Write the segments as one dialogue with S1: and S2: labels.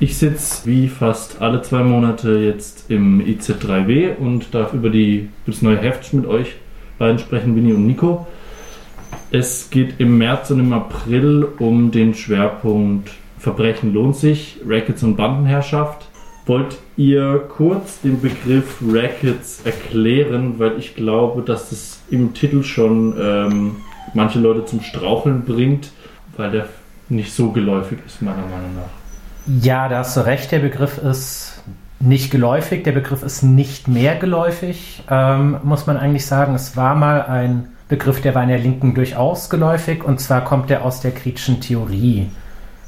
S1: Ich sitze wie fast alle zwei Monate jetzt im IZ3W und darf über die, das neue Heft mit euch beiden sprechen, Winnie und Nico. Es geht im März und im April um den Schwerpunkt Verbrechen lohnt sich, Rackets und Bandenherrschaft. Wollt ihr kurz den Begriff Rackets erklären, weil ich glaube, dass das im Titel schon ähm, manche Leute zum Straucheln bringt, weil der nicht so geläufig ist, meiner Meinung nach.
S2: Ja, da hast du recht, der Begriff ist nicht geläufig, der Begriff ist nicht mehr geläufig, ähm, muss man eigentlich sagen. Es war mal ein Begriff, der war in der Linken durchaus geläufig und zwar kommt er aus der kritischen Theorie.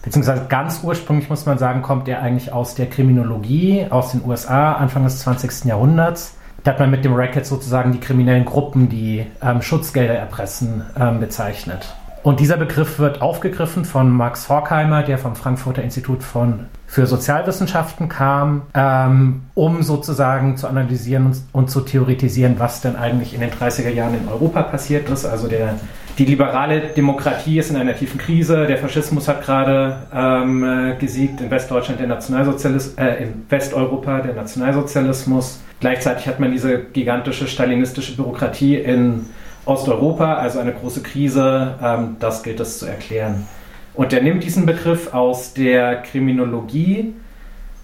S2: Beziehungsweise ganz ursprünglich muss man sagen, kommt er eigentlich aus der Kriminologie aus den USA, Anfang des 20. Jahrhunderts. Da hat man mit dem Racket sozusagen die kriminellen Gruppen, die ähm, Schutzgelder erpressen, ähm, bezeichnet. Und dieser Begriff wird aufgegriffen von Max Horkheimer, der vom Frankfurter Institut von, für Sozialwissenschaften kam, ähm, um sozusagen zu analysieren und, und, zu theoretisieren, was denn eigentlich in den 30er Jahren in Europa passiert ist. Also der, die liberale Demokratie ist in einer tiefen Krise, der Faschismus hat gerade ähm, äh, gesiegt, in Westdeutschland der Nationalsozialismus, äh, in Westeuropa der Nationalsozialismus. Gleichzeitig hat man diese gigantische stalinistische Bürokratie in Osteuropa, also eine große Krise, ähm, das gilt es zu erklären. Und er nimmt diesen Begriff aus der Kriminologie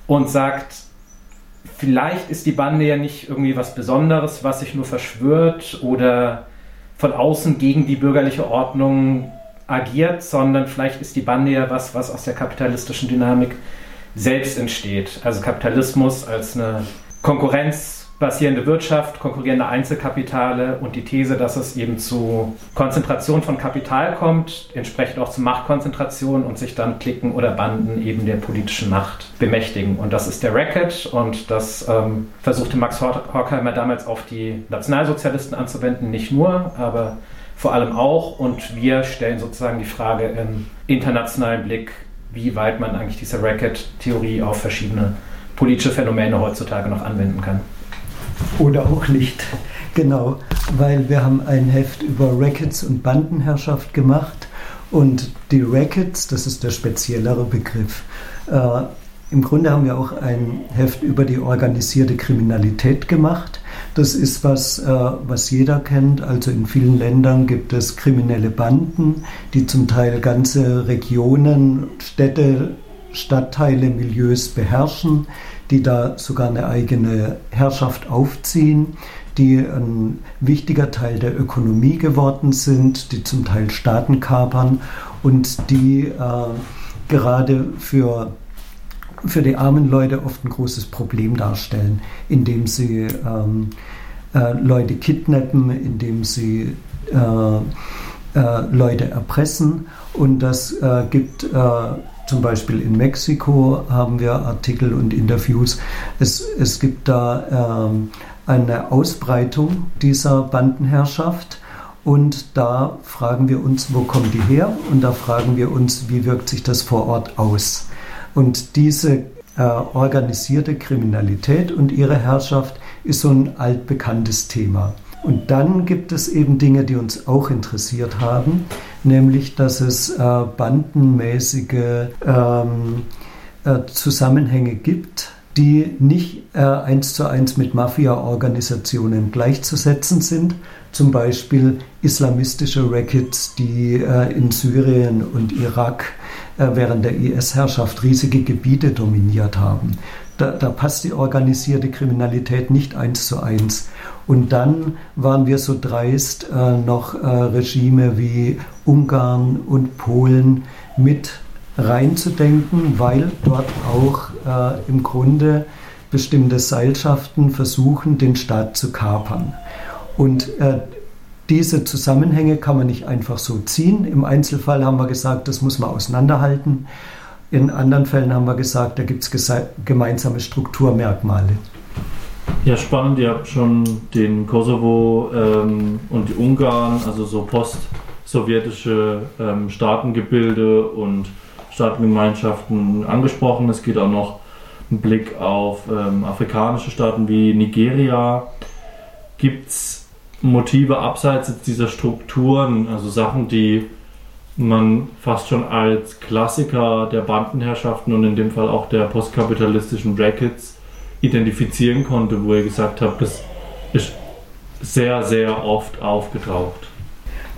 S2: und sagt, vielleicht ist die Bande ja nicht irgendwie was Besonderes, was sich nur verschwört oder von außen gegen die bürgerliche Ordnung agiert, sondern vielleicht ist die Bande ja was, was aus der kapitalistischen Dynamik selbst entsteht. Also Kapitalismus als eine Konkurrenz basierende Wirtschaft, konkurrierende Einzelkapitale und die These, dass es eben zu Konzentration von Kapital kommt, entsprechend auch zu Machtkonzentration und sich dann Klicken oder Banden eben der politischen Macht bemächtigen. Und das ist der Racket und das ähm, versuchte Max Horkheimer damals auf die Nationalsozialisten anzuwenden, nicht nur, aber vor allem auch. Und wir stellen sozusagen die Frage im internationalen Blick, wie weit man eigentlich diese Racket-Theorie auf verschiedene politische Phänomene heutzutage noch anwenden kann.
S3: Oder auch nicht. Genau, weil wir haben ein Heft über Rackets und Bandenherrschaft gemacht und die Rackets, das ist der speziellere Begriff. Äh, Im Grunde haben wir auch ein Heft über die organisierte Kriminalität gemacht. Das ist was, äh, was jeder kennt. Also in vielen Ländern gibt es kriminelle Banden, die zum Teil ganze Regionen, Städte, Stadtteile, Milieus beherrschen die da sogar eine eigene Herrschaft aufziehen, die ein wichtiger Teil der Ökonomie geworden sind, die zum Teil Staaten kapern und die äh, gerade für, für die armen Leute oft ein großes Problem darstellen, indem sie ähm, äh, Leute kidnappen, indem sie äh, äh Leute erpressen. Und das äh, gibt äh, zum Beispiel in Mexiko haben wir Artikel und Interviews. Es, es gibt da ähm, eine Ausbreitung dieser Bandenherrschaft. Und da fragen wir uns, wo kommen die her? Und da fragen wir uns, wie wirkt sich das vor Ort aus? Und diese äh, organisierte Kriminalität und ihre Herrschaft ist so ein altbekanntes Thema. Und dann gibt es eben Dinge, die uns auch interessiert haben, nämlich dass es äh, bandenmäßige ähm, äh, Zusammenhänge gibt, die nicht äh, eins zu eins mit Mafia-Organisationen gleichzusetzen sind. Zum Beispiel islamistische Rackets, die äh, in Syrien und Irak äh, während der IS-Herrschaft riesige Gebiete dominiert haben. Da, da, passt die organisierte Kriminalität nicht eins zu eins. Und dann waren wir so dreist, äh, noch äh, Regime wie Ungarn und Polen mit reinzudenken, weil dort auch äh, im Grunde bestimmte Seilschaften versuchen, den Staat zu kapern. Und äh, diese Zusammenhänge kann man nicht einfach so ziehen. Im Einzelfall haben wir gesagt, das muss man auseinanderhalten. In anderen Fällen haben wir gesagt, da gibt es gemeinsame Strukturmerkmale.
S1: Ja, spannend. Ihr habt schon den Kosovo ähm, und die Ungarn, also so post-sowjetische ähm, Staatengebilde und Staatengemeinschaften angesprochen. Es geht auch noch ein Blick auf ähm, afrikanische Staaten wie Nigeria. Gibt es Motive abseits dieser Strukturen, also Sachen, die man fast schon als Klassiker der Bandenherrschaften und in dem Fall auch der postkapitalistischen Brackets identifizieren konnte, wo ihr gesagt habt, das ist sehr, sehr oft aufgetaucht.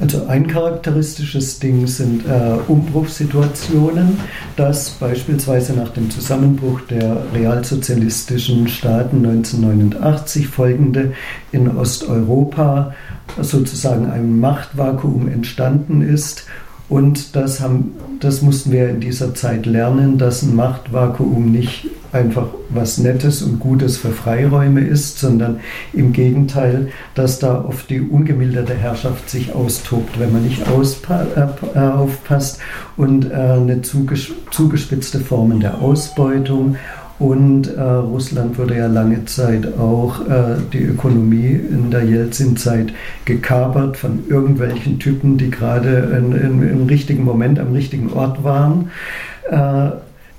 S3: Also ein charakteristisches Ding sind äh, Umbruchssituationen, dass beispielsweise nach dem Zusammenbruch der realsozialistischen Staaten 1989 folgende in Osteuropa sozusagen ein Machtvakuum entstanden ist und das, haben, das mussten wir in dieser Zeit lernen, dass ein Machtvakuum nicht einfach was Nettes und Gutes für Freiräume ist, sondern im Gegenteil, dass da oft die ungemilderte Herrschaft sich austobt, wenn man nicht äh, aufpasst und äh, eine zugespitzte Formen der Ausbeutung und äh, Russland wurde ja lange Zeit auch äh, die Ökonomie in der Jelzin-Zeit gekapert von irgendwelchen Typen, die gerade im richtigen Moment am richtigen Ort waren. Äh,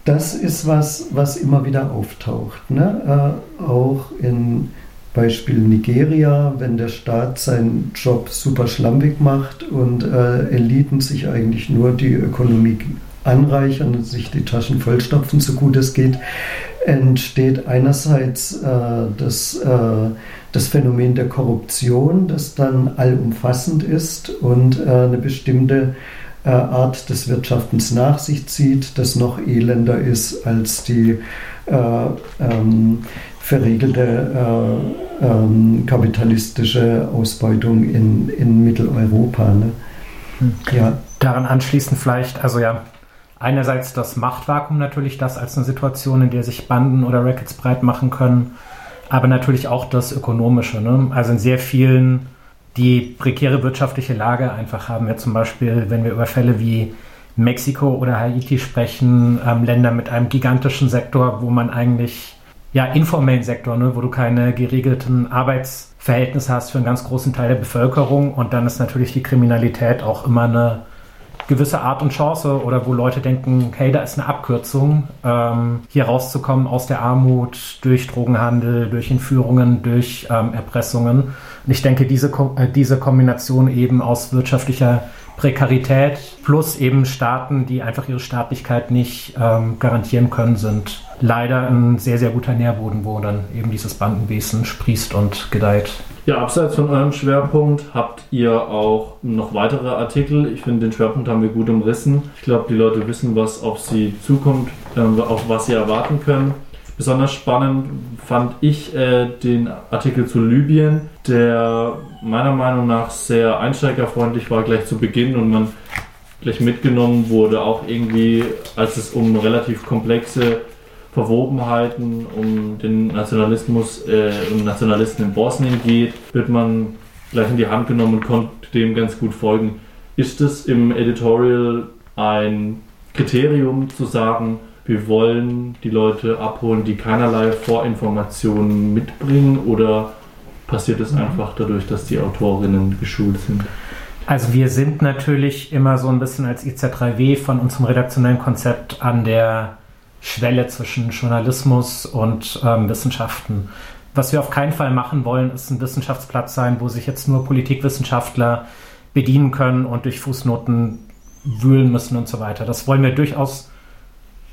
S3: das ist was, was immer wieder auftaucht. Ne? Äh, auch in Beispiel Nigeria, wenn der Staat seinen Job super schlampig macht und äh, Eliten sich eigentlich nur die Ökonomie anreichern und sich die Taschen vollstopfen, so gut es geht, entsteht einerseits äh, das, äh, das Phänomen der Korruption, das dann allumfassend ist und äh, eine bestimmte äh, Art des Wirtschaftens nach sich zieht, das noch elender ist als die äh, ähm, verregelte äh, ähm, kapitalistische Ausbeutung in, in Mitteleuropa. Ne?
S2: Hm. Ja. Daran anschließend vielleicht, also ja, einerseits das Machtvakuum natürlich, das als eine Situation, in der sich Banden oder Rackets breit machen können, aber natürlich auch das Ökonomische. Ne? Also in sehr vielen, die prekäre wirtschaftliche Lage einfach haben wir zum Beispiel, wenn wir über Fälle wie Mexiko oder Haiti sprechen, ähm, Länder mit einem gigantischen Sektor, wo man eigentlich, ja, informellen Sektor, ne, wo du keine geregelten Arbeitsverhältnisse hast für einen ganz großen Teil der Bevölkerung und dann ist natürlich die Kriminalität auch immer eine gewisse Art und Chance oder wo Leute denken, hey, da ist eine Abkürzung, ähm, hier rauszukommen aus der Armut durch Drogenhandel, durch Entführungen, durch ähm, Erpressungen. Und ich denke, diese, äh, diese Kombination eben aus wirtschaftlicher Prekarität plus eben Staaten, die einfach ihre Staatlichkeit nicht ähm, garantieren können, sind leider ein sehr, sehr guter Nährboden, wo dann eben dieses Bandenwesen sprießt und gedeiht.
S1: Ja, abseits von eurem Schwerpunkt habt ihr auch noch weitere Artikel. Ich finde, den Schwerpunkt haben wir gut umrissen. Ich glaube, die Leute wissen, was auf sie zukommt, äh, auf was sie erwarten können. Besonders spannend fand ich äh, den Artikel zu Libyen, der meiner Meinung nach sehr einsteigerfreundlich war gleich zu Beginn und man gleich mitgenommen wurde, auch irgendwie, als es um relativ komplexe Verwobenheiten um den Nationalismus äh, und Nationalisten in Bosnien geht, wird man gleich in die Hand genommen und konnte dem ganz gut folgen. Ist es im Editorial ein Kriterium zu sagen, wir wollen die Leute abholen, die keinerlei Vorinformationen mitbringen oder passiert es mhm. einfach dadurch, dass die Autorinnen geschult sind?
S2: Also wir sind natürlich immer so ein bisschen als IZ3W von unserem redaktionellen Konzept an der Schwelle zwischen Journalismus und ähm, Wissenschaften. Was wir auf keinen Fall machen wollen, ist ein Wissenschaftsplatz sein, wo sich jetzt nur Politikwissenschaftler bedienen können und durch Fußnoten wühlen müssen und so weiter. Das wollen wir durchaus,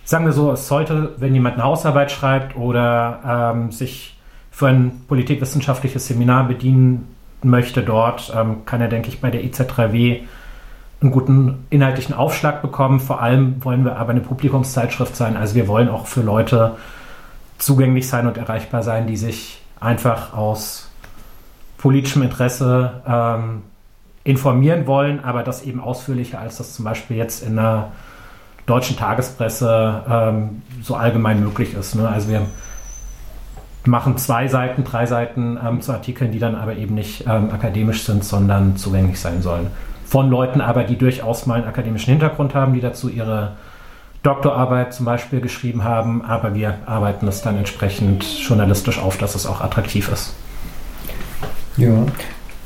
S2: sagen wir so, es sollte, wenn jemand eine Hausarbeit schreibt oder ähm, sich für ein politikwissenschaftliches Seminar bedienen möchte dort, ähm, kann er, denke ich, bei der IZ3W einen guten inhaltlichen Aufschlag bekommen. Vor allem wollen wir aber eine Publikumszeitschrift sein. Also wir wollen auch für Leute zugänglich sein und erreichbar sein, die sich einfach aus politischem Interesse ähm, informieren wollen, aber das eben ausführlicher, als das zum Beispiel jetzt in der deutschen Tagespresse ähm, so allgemein möglich ist. Ne? Also wir machen zwei Seiten, drei Seiten ähm, zu Artikeln, die dann aber eben nicht ähm, akademisch sind, sondern zugänglich sein sollen von Leuten aber, die durchaus mal einen akademischen Hintergrund haben, die dazu ihre Doktorarbeit zum Beispiel geschrieben haben, aber wir arbeiten es dann entsprechend journalistisch auf, dass es auch attraktiv ist.
S3: Ja,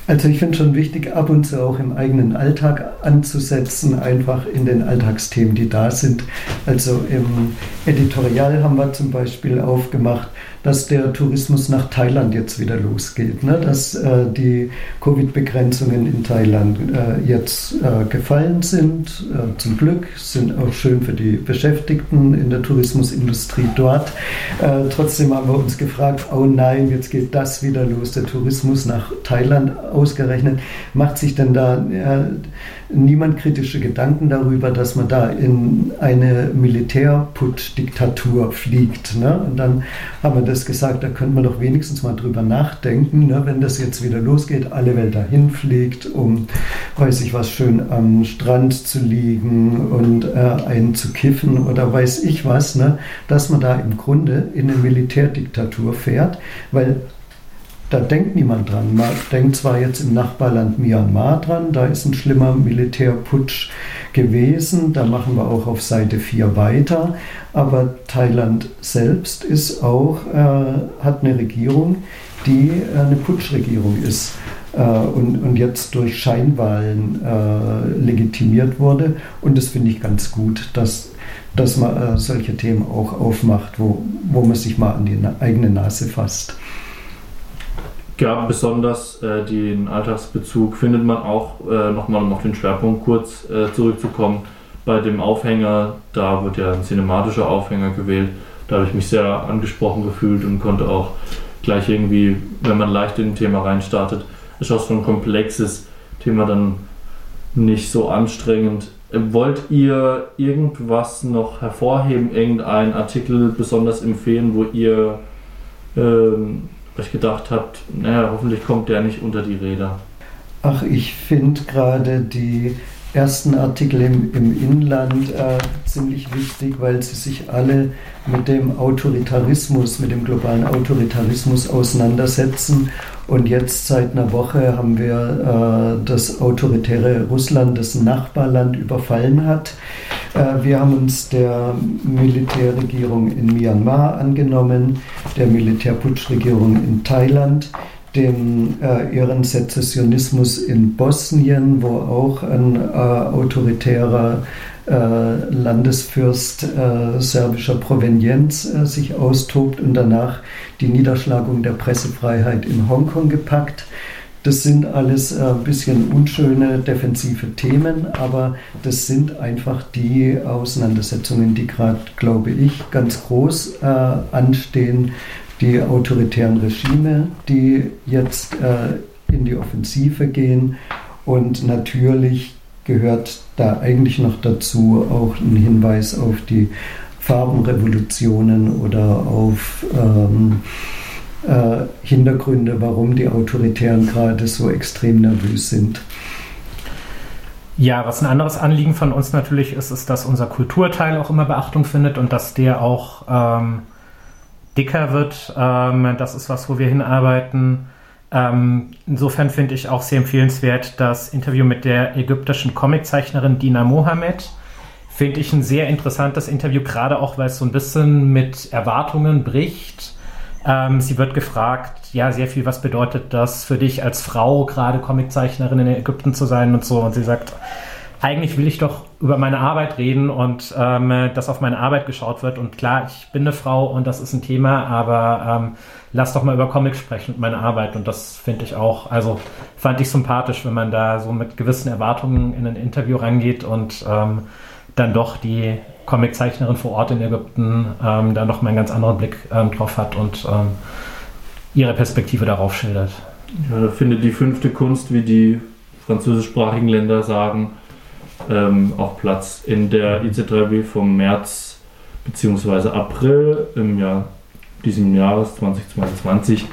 S3: Also ich finde schon wichtig, ab und zu auch im eigenen Alltag anzusetzen, einfach in den Alltagsthemen, die da sind. Also im Editorial haben wir zum Beispiel aufgemacht, dass der Tourismus nach Thailand jetzt wieder losgeht, ne? dass äh, die Covid-Begrenzungen in Thailand äh, jetzt äh, gefallen sind. Äh, zum Glück sind auch schön für die Beschäftigten in der Tourismusindustrie dort. Äh, trotzdem haben wir uns gefragt, oh nein, jetzt geht das wieder los, der Tourismus nach Thailand ausgerechnet. Macht sich denn da äh, niemand kritische Gedanken darüber, dass man da in eine Militärputsch-Diktatur fliegt? Ne? Und dann haben wir das gesagt, da könnte man doch wenigstens mal drüber nachdenken, ne, wenn das jetzt wieder losgeht, alle Welt dahin fliegt, um, weiß ich was, schön am Strand zu liegen und äh, einen zu kiffen oder weiß ich was, ne, dass man da im Grunde in eine Militärdiktatur fährt, weil da denkt niemand dran. Man denkt zwar jetzt im Nachbarland Myanmar dran, da ist ein schlimmer Militärputsch gewesen, da machen wir auch auf Seite 4 weiter, aber Thailand selbst ist auch, äh, hat eine Regierung, die äh, eine Putschregierung ist. Äh, und, und jetzt durch Scheinwahlen äh, legitimiert wurde. Und das finde ich ganz gut, dass, dass man äh, solche Themen auch aufmacht, wo, wo man sich mal an die eigene Nase fasst.
S1: Ja, besonders äh, den Alltagsbezug findet man auch, äh, nochmal um auf den Schwerpunkt kurz äh, zurückzukommen, bei dem Aufhänger, da wird ja ein cinematischer Aufhänger gewählt. Da habe ich mich sehr angesprochen gefühlt und konnte auch gleich irgendwie, wenn man leicht in ein Thema reinstartet, ist auch so ein komplexes Thema dann nicht so anstrengend. Wollt ihr irgendwas noch hervorheben, irgendeinen Artikel besonders empfehlen, wo ihr ähm, euch gedacht habt, naja, hoffentlich kommt der nicht unter die Räder?
S3: Ach, ich finde gerade die ersten Artikel im, im Inland äh, ziemlich wichtig, weil sie sich alle mit dem Autoritarismus, mit dem globalen Autoritarismus auseinandersetzen. Und jetzt seit einer Woche haben wir äh, das autoritäre Russland, das ein Nachbarland überfallen hat. Äh, wir haben uns der Militärregierung in Myanmar angenommen, der Militärputschregierung in Thailand dem äh, ihren Sezessionismus in Bosnien, wo auch ein äh, autoritärer äh, Landesfürst äh, serbischer Provenienz äh, sich austobt und danach die Niederschlagung der Pressefreiheit in Hongkong gepackt. Das sind alles ein äh, bisschen unschöne defensive Themen, aber das sind einfach die Auseinandersetzungen, die gerade, glaube ich, ganz groß anstehen die autoritären Regime, die jetzt äh, in die Offensive gehen. Und natürlich gehört da eigentlich noch dazu auch ein Hinweis auf die Farbenrevolutionen oder auf ähm, äh, Hintergründe, warum die Autoritären gerade so extrem nervös sind.
S2: Ja, was ein anderes Anliegen von uns natürlich ist, ist, dass unser Kulturteil auch immer Beachtung findet und dass der auch ähm, dicker wird. Ähm, das ist was, wo wir hinarbeiten. Ähm, insofern finde ich auch sehr empfehlenswert das Interview mit der ägyptischen Comiczeichnerin Dina Mohamed. Finde ich ein sehr interessantes Interview, gerade auch, weil es so ein bisschen mit Erwartungen bricht. Ähm, sie wird gefragt, ja, sehr viel, was bedeutet das für dich als Frau, gerade Comiczeichnerin in Ägypten zu sein und so. Und sie sagt, eigentlich will ich doch über meine Arbeit reden und ähm, dass auf meine Arbeit geschaut wird. Und klar, ich bin eine Frau und das ist ein Thema, aber ähm, lass doch mal über Comics sprechen und meine Arbeit. Und das finde ich auch, also fand ich sympathisch, wenn man da so mit gewissen Erwartungen in ein Interview rangeht und ähm, dann doch die Comiczeichnerin vor Ort in Ägypten ähm, da noch mal einen ganz anderen Blick ähm, drauf hat und ähm, ihre Perspektive darauf schildert.
S1: Ja, da findet die fünfte Kunst, wie die französischsprachigen Länder sagen, ähm, auch Platz in der IC3W vom März bzw. April im Jahr diesem Jahres 2022.